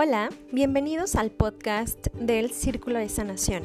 Hola, bienvenidos al podcast del Círculo de Sanación.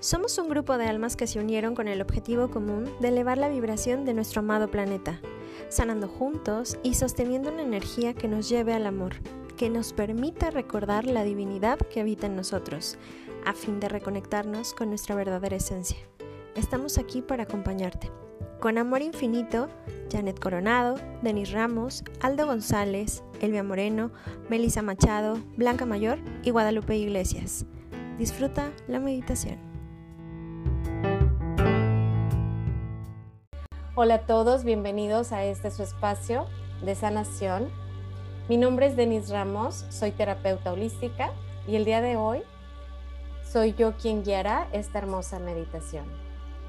Somos un grupo de almas que se unieron con el objetivo común de elevar la vibración de nuestro amado planeta, sanando juntos y sosteniendo una energía que nos lleve al amor, que nos permita recordar la divinidad que habita en nosotros, a fin de reconectarnos con nuestra verdadera esencia. Estamos aquí para acompañarte. Con amor infinito, Janet Coronado, Denis Ramos, Aldo González, Elvia Moreno, Melissa Machado, Blanca Mayor y Guadalupe Iglesias. Disfruta la meditación. Hola a todos, bienvenidos a este su espacio de sanación. Mi nombre es Denis Ramos, soy terapeuta holística y el día de hoy soy yo quien guiará esta hermosa meditación.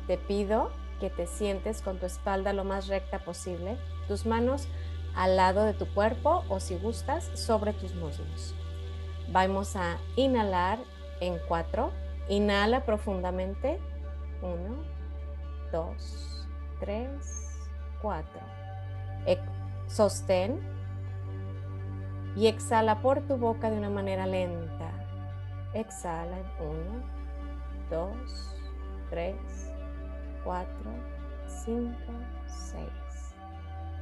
Te pido que te sientes con tu espalda lo más recta posible, tus manos al lado de tu cuerpo o si gustas sobre tus muslos. Vamos a inhalar en cuatro. Inhala profundamente. Uno, dos, tres, cuatro. Sostén y exhala por tu boca de una manera lenta. Exhala en uno, dos, tres, 4, 5, 6.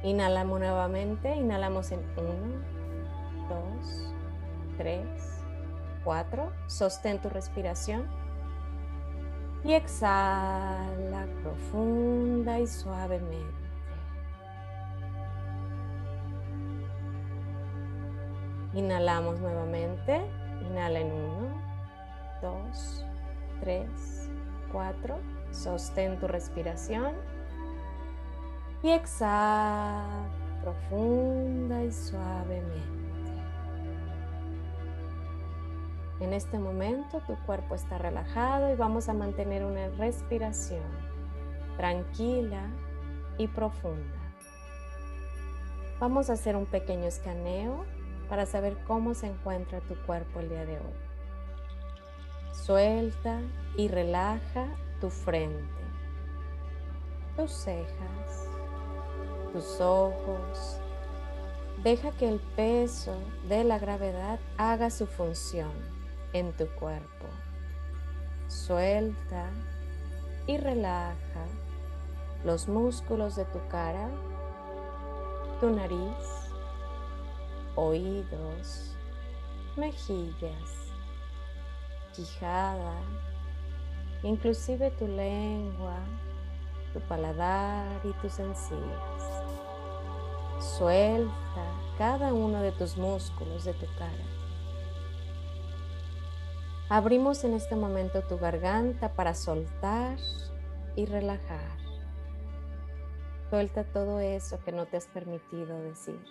Inhalamos nuevamente, inhalamos en 1, 2, 3, 4. Sostén tu respiración. Y exhala profunda y suavemente. Inhalamos nuevamente. Inhala en 1, 2, 3, 4. Sostén tu respiración y exhala profunda y suavemente. En este momento tu cuerpo está relajado y vamos a mantener una respiración tranquila y profunda. Vamos a hacer un pequeño escaneo para saber cómo se encuentra tu cuerpo el día de hoy. Suelta y relaja tu frente, tus cejas, tus ojos. Deja que el peso de la gravedad haga su función en tu cuerpo. Suelta y relaja los músculos de tu cara, tu nariz, oídos, mejillas, quijada, inclusive tu lengua, tu paladar y tus encías. Suelta cada uno de tus músculos de tu cara. Abrimos en este momento tu garganta para soltar y relajar. Suelta todo eso que no te has permitido decir.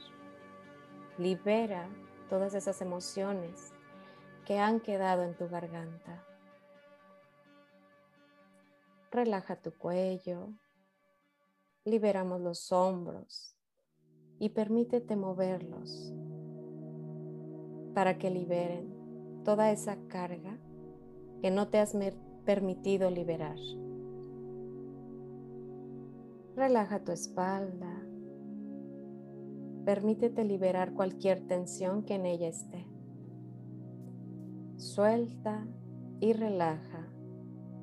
Libera todas esas emociones que han quedado en tu garganta. Relaja tu cuello, liberamos los hombros y permítete moverlos para que liberen toda esa carga que no te has permitido liberar. Relaja tu espalda. Permítete liberar cualquier tensión que en ella esté. Suelta y relaja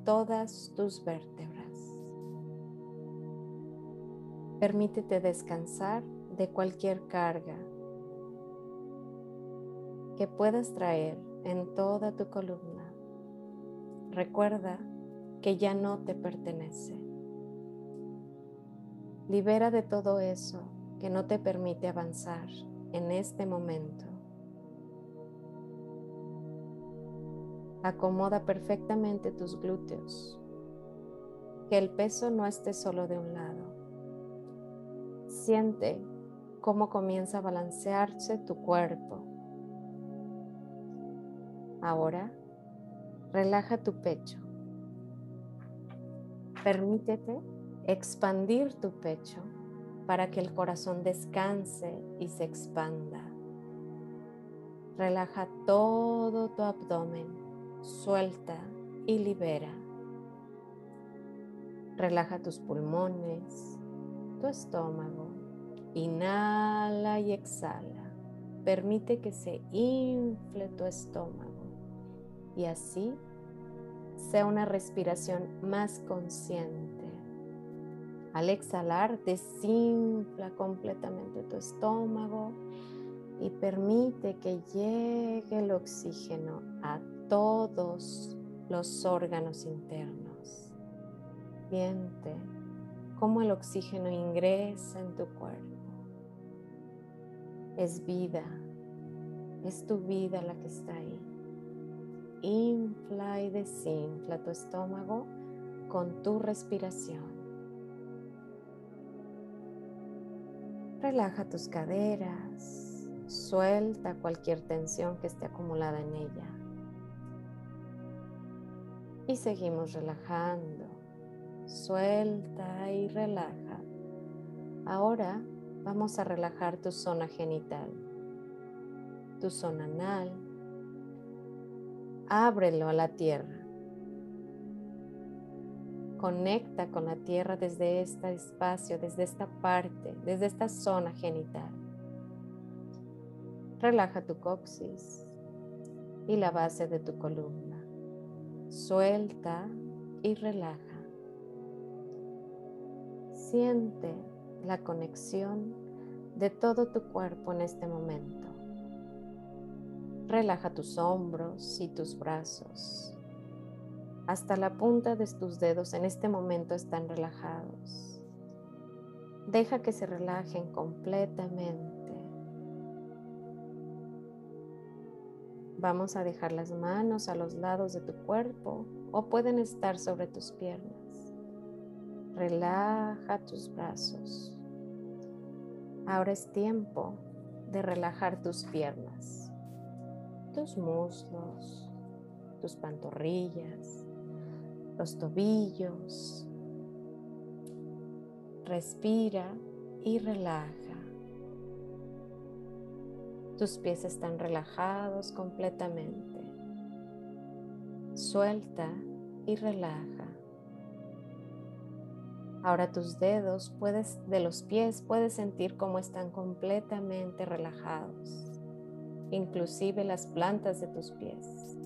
todas tus vértebras. Permítete descansar de cualquier carga que puedas traer en toda tu columna. Recuerda que ya no te pertenece. Libera de todo eso que no te permite avanzar en este momento. Acomoda perfectamente tus glúteos. Que el peso no esté solo de un lado. Siente cómo comienza a balancearse tu cuerpo. Ahora, relaja tu pecho. Permítete expandir tu pecho para que el corazón descanse y se expanda. Relaja todo tu abdomen suelta y libera. Relaja tus pulmones, tu estómago. Inhala y exhala. permite que se infle tu estómago y así sea una respiración más consciente. Al exhalar, desinfla completamente tu estómago y permite que llegue el oxígeno a todos los órganos internos. Siente cómo el oxígeno ingresa en tu cuerpo. Es vida, es tu vida la que está ahí. Infla y desinfla tu estómago con tu respiración. Relaja tus caderas, suelta cualquier tensión que esté acumulada en ella. Y seguimos relajando. Suelta y relaja. Ahora vamos a relajar tu zona genital, tu zona anal. Ábrelo a la tierra. Conecta con la tierra desde este espacio, desde esta parte, desde esta zona genital. Relaja tu coxis y la base de tu columna. Suelta y relaja. Siente la conexión de todo tu cuerpo en este momento. Relaja tus hombros y tus brazos. Hasta la punta de tus dedos en este momento están relajados. Deja que se relajen completamente. Vamos a dejar las manos a los lados de tu cuerpo o pueden estar sobre tus piernas. Relaja tus brazos. Ahora es tiempo de relajar tus piernas, tus muslos, tus pantorrillas, los tobillos. Respira y relaja. Tus pies están relajados completamente. Suelta y relaja. Ahora tus dedos puedes, de los pies puedes sentir cómo están completamente relajados, inclusive las plantas de tus pies.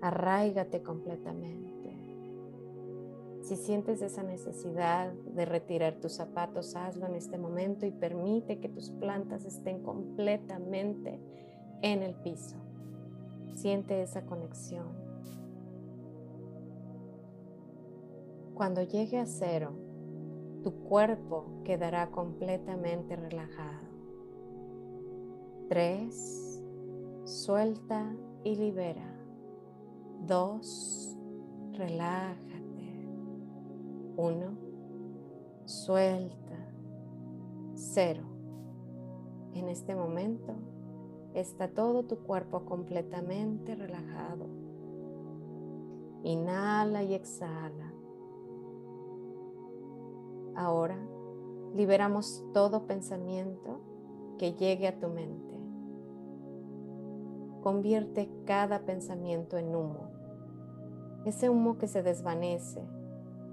Arráigate completamente. Si sientes esa necesidad de retirar tus zapatos, hazlo en este momento y permite que tus plantas estén completamente en el piso. Siente esa conexión. Cuando llegue a cero, tu cuerpo quedará completamente relajado. Tres, suelta y libera. Dos, relájate. Uno, suelta. Cero. En este momento está todo tu cuerpo completamente relajado. Inhala y exhala. Ahora liberamos todo pensamiento que llegue a tu mente. Convierte cada pensamiento en humo. Ese humo que se desvanece.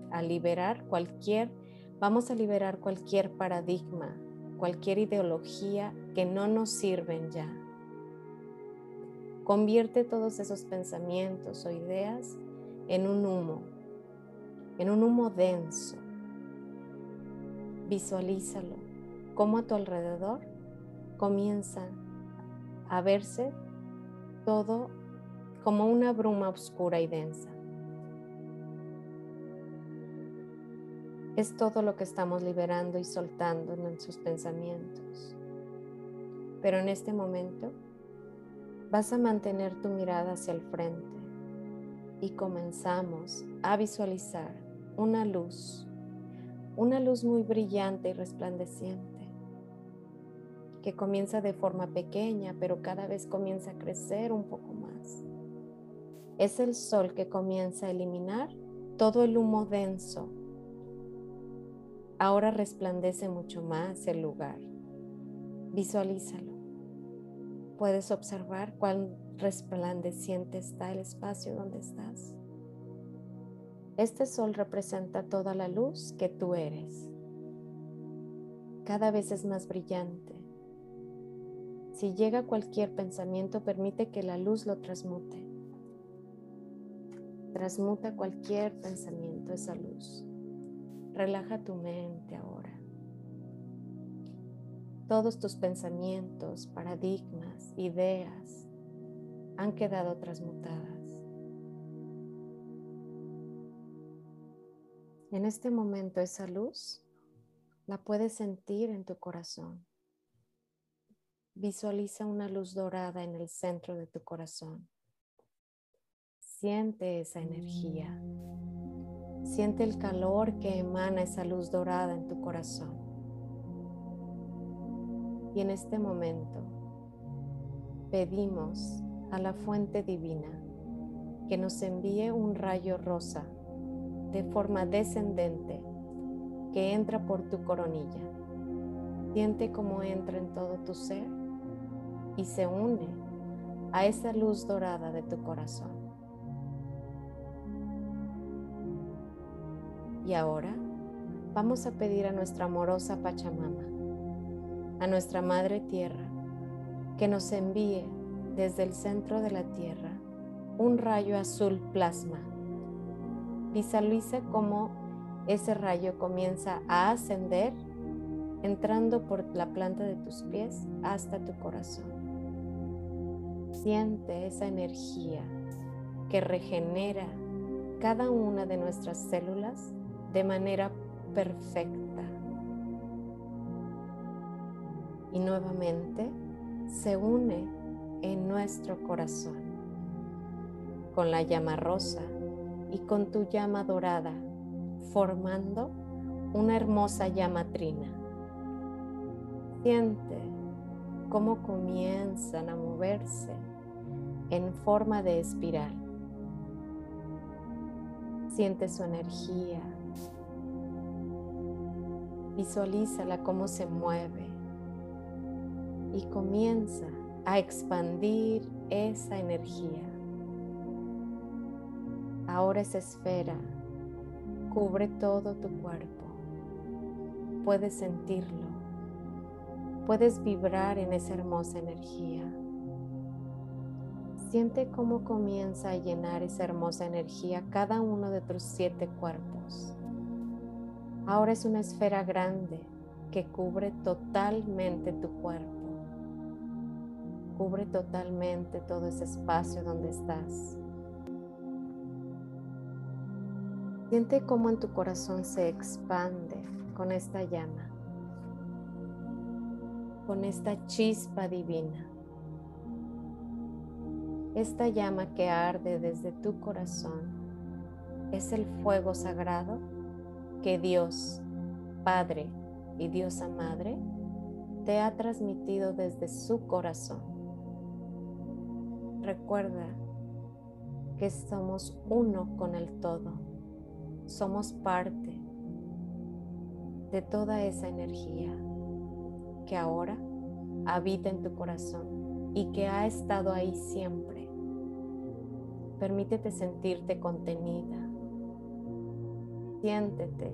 Al liberar cualquier, vamos a liberar cualquier paradigma, cualquier ideología que no nos sirven ya. Convierte todos esos pensamientos o ideas en un humo, en un humo denso Visualízalo, como a tu alrededor comienza a verse todo como una bruma oscura y densa. Es todo lo que estamos liberando y soltando en nuestros pensamientos. Pero en este momento vas a mantener tu mirada hacia el frente y comenzamos a visualizar una luz una luz muy brillante y resplandeciente, que comienza de forma pequeña, pero cada vez comienza a crecer un poco más. Es el sol que comienza a eliminar todo el humo denso. Ahora resplandece mucho más el lugar. Visualízalo. Puedes observar cuán resplandeciente está el espacio donde estás. Este sol representa toda la luz que tú eres. Cada vez es más brillante. Si llega cualquier pensamiento, permite que la luz lo transmute. Transmuta cualquier pensamiento, esa luz. Relaja tu mente ahora. Todos tus pensamientos, paradigmas, ideas han quedado transmutadas. En este momento esa luz la puedes sentir en tu corazón. Visualiza una luz dorada en el centro de tu corazón. Siente esa energía. Siente el calor que emana esa luz dorada en tu corazón. Y en este momento pedimos a la fuente divina que nos envíe un rayo rosa de forma descendente que entra por tu coronilla. Siente cómo entra en todo tu ser y se une a esa luz dorada de tu corazón. Y ahora vamos a pedir a nuestra amorosa Pachamama, a nuestra Madre Tierra, que nos envíe desde el centro de la Tierra un rayo azul plasma. Visualiza cómo ese rayo comienza a ascender entrando por la planta de tus pies hasta tu corazón. Siente esa energía que regenera cada una de nuestras células de manera perfecta. Y nuevamente se une en nuestro corazón con la llama rosa y con tu llama dorada formando una hermosa llama trina. Siente cómo comienzan a moverse en forma de espiral. Siente su energía. Visualízala cómo se mueve y comienza a expandir esa energía. Ahora esa esfera cubre todo tu cuerpo. Puedes sentirlo. Puedes vibrar en esa hermosa energía. Siente cómo comienza a llenar esa hermosa energía cada uno de tus siete cuerpos. Ahora es una esfera grande que cubre totalmente tu cuerpo. Cubre totalmente todo ese espacio donde estás. Siente cómo en tu corazón se expande con esta llama, con esta chispa divina. Esta llama que arde desde tu corazón es el fuego sagrado que Dios, Padre y Diosa Madre, te ha transmitido desde su corazón. Recuerda que somos uno con el todo somos parte de toda esa energía que ahora habita en tu corazón y que ha estado ahí siempre. Permítete sentirte contenida. Siéntete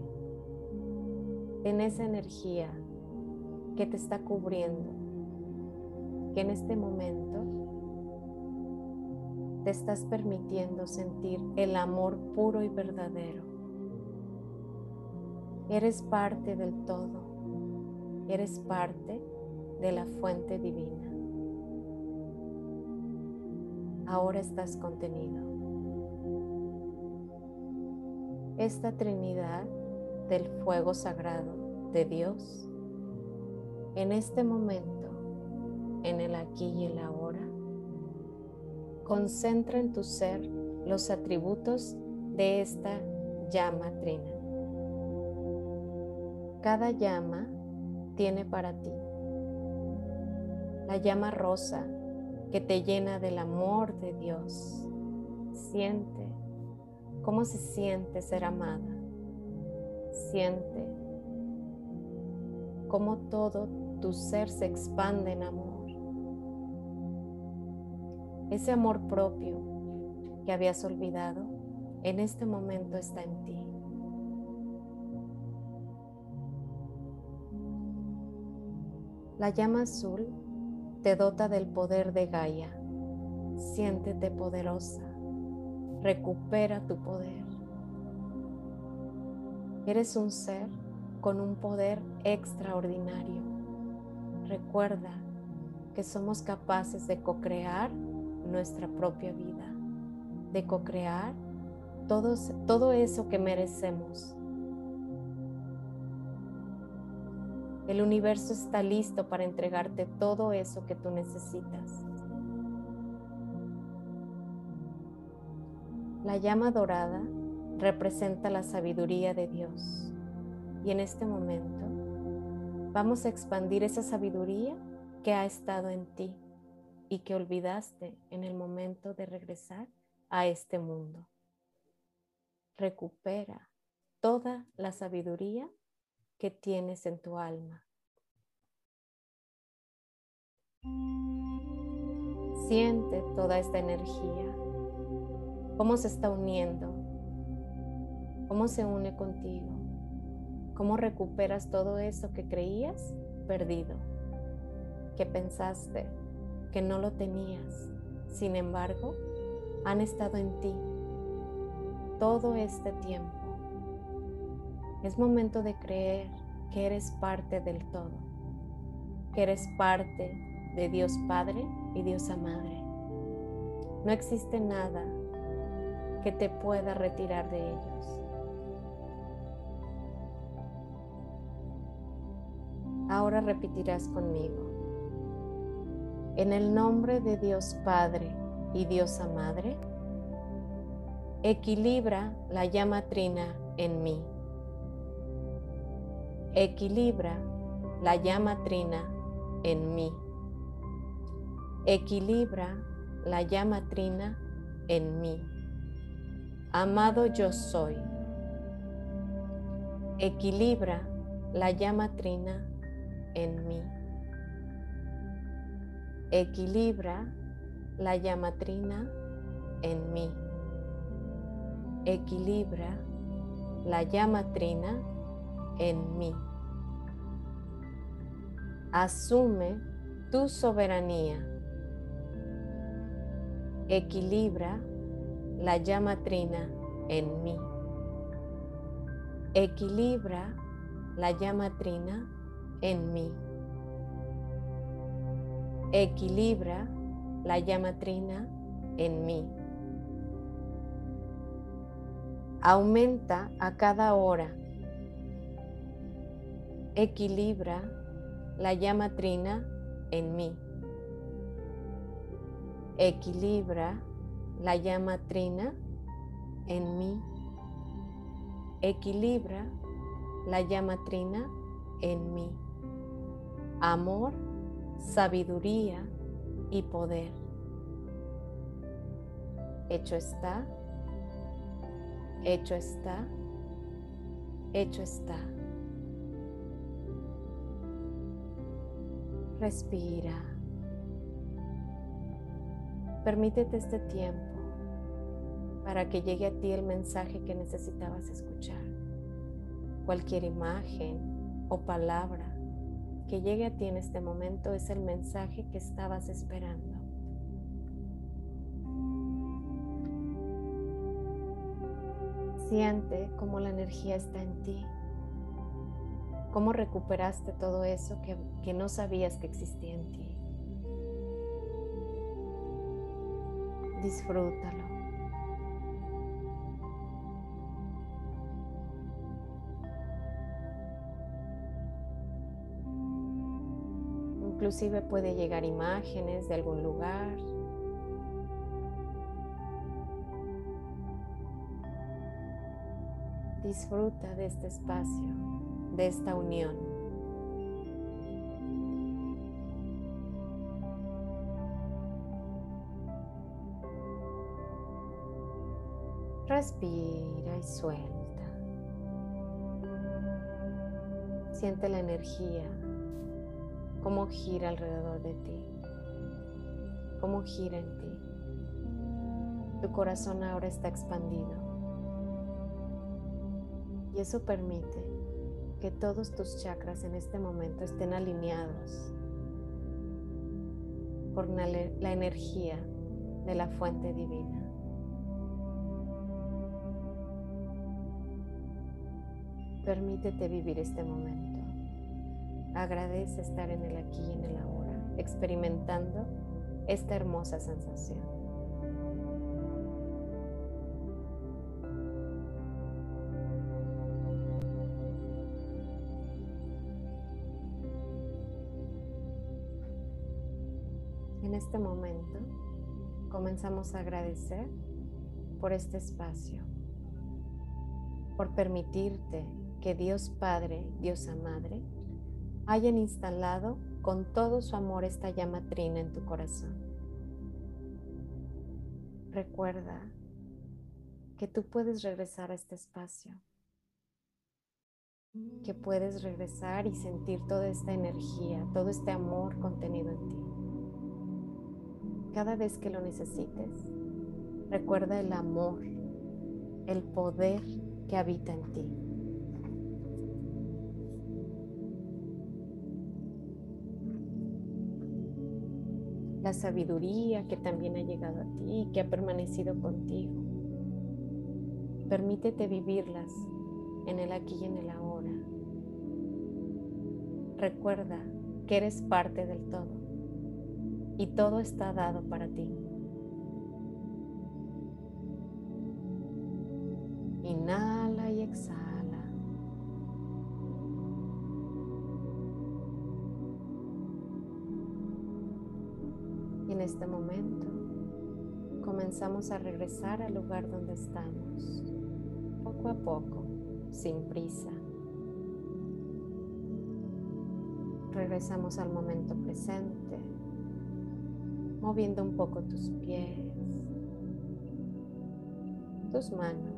en esa energía que te está cubriendo, que en este momento te estás permitiendo sentir el amor puro y verdadero Eres parte del todo. Eres parte de la fuente divina. Ahora estás contenido. Esta Trinidad del fuego sagrado de Dios, en este momento, en el aquí y el ahora, concentra en tu ser los atributos de esta llama trina. Cada llama tiene para ti la llama rosa que te llena del amor de Dios. Siente cómo se siente ser amada. Siente cómo todo tu ser se expande en amor. Ese amor propio que habías olvidado en este momento está en ti. La llama azul te dota del poder de Gaia. Siéntete poderosa. Recupera tu poder. Eres un ser con un poder extraordinario. Recuerda que somos capaces de co-crear nuestra propia vida, de co-crear todo, eso que merecemos. El universo está listo para entregarte todo eso que tú necesitas. La llama dorada representa la sabiduría de Dios. Y en este momento vamos a expandir esa sabiduría que ha estado en ti y que olvidaste en el momento de regresar a este mundo. Recupera toda la sabiduría que tienes en tu alma. Siente toda esta energía, cómo se está uniendo, cómo se une contigo, cómo recuperas todo eso que creías perdido, que pensaste que no lo tenías. Sin embargo, han estado en ti todo este tiempo. Es momento de creer que eres parte del todo, que eres parte de Dios Padre y Diosa Madre. No existe nada que te pueda retirar de ellos. Ahora repetirás conmigo. En el nombre de Dios Padre y Diosa Madre, equilibra la llama trina en mí. Equilibra la llama trina en mí. Equilibra la llama trina en mí. Amado yo soy. Equilibra la llama trina en mí. Equilibra la llama trina en mí. Equilibra la llama trina en mí. Asume tu soberanía. Equilibra la llama trina en mí. Equilibra la llama trina en mí. Equilibra la llama trina en mí. Aumenta a cada hora. Equilibra la llama trina en mí. Equilibra la llama trina en mí. Equilibra la llama trina en mí amor, sabiduría y poder. Hecho está, hecho está, hecho está. Respira. Permítete este tiempo para que llegue a ti el mensaje que necesitabas escuchar. Cualquier imagen o palabra que llegue a ti en este momento es el mensaje que estabas esperando. Siente cómo la energía está en ti, cómo recuperaste todo eso que, que no sabías que existía en ti. Disfrútalo. Inclusive puede llegar imágenes de algún lugar. Disfruta de este espacio, de esta unión. Respira y suelta. Siente la energía cómo gira alrededor de ti, cómo gira en ti. Tu corazón ahora está expandido y eso permite que todos tus chakras en este momento estén alineados. por la energía de la fuente divina. Permítete vivir este momento. Agradece estar en el aquí y en el ahora, experimentando esta hermosa sensación. En este momento comenzamos a agradecer por este espacio, por permitirte que Dios Padre, Diosa Madre, hayan instalado con todo su amor esta llama trina en tu corazón. Recuerda que tú puedes regresar a este espacio, que puedes regresar y sentir toda esta energía, todo este amor contenido en ti. Cada vez que lo necesites, recuerda el amor, el poder que habita en ti. La sabiduría que también ha llegado a ti y que ha permanecido contigo. Permítete vivirlas en el aquí y en el ahora. Recuerda que eres parte del todo y todo está dado para ti. Inhala y exhala. Y en este momento comenzamos a regresar al lugar donde estamos, poco a poco, sin prisa. Regresamos al momento presente moviendo un poco tus pies, tus manos.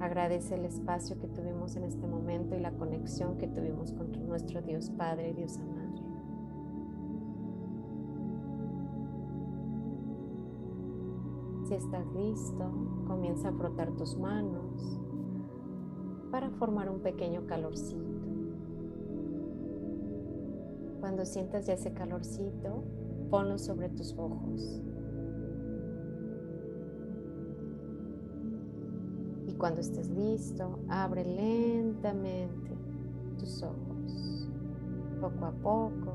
Agradece el espacio que tuvimos en este momento y la conexión que tuvimos con nuestro Dios Padre y Dios Madre. Si estás listo, comienza a frotar tus manos para formar un pequeño calorcito. Cuando sientas ya ese calorcito, ponlo sobre tus ojos. Y cuando estés listo, abre lentamente tus ojos. Poco a poco,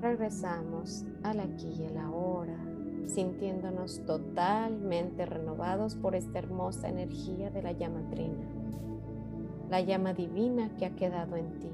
regresamos al aquí y el ahora, sintiéndonos totalmente renovados por esta hermosa energía de la llama trina, la llama divina que ha quedado en ti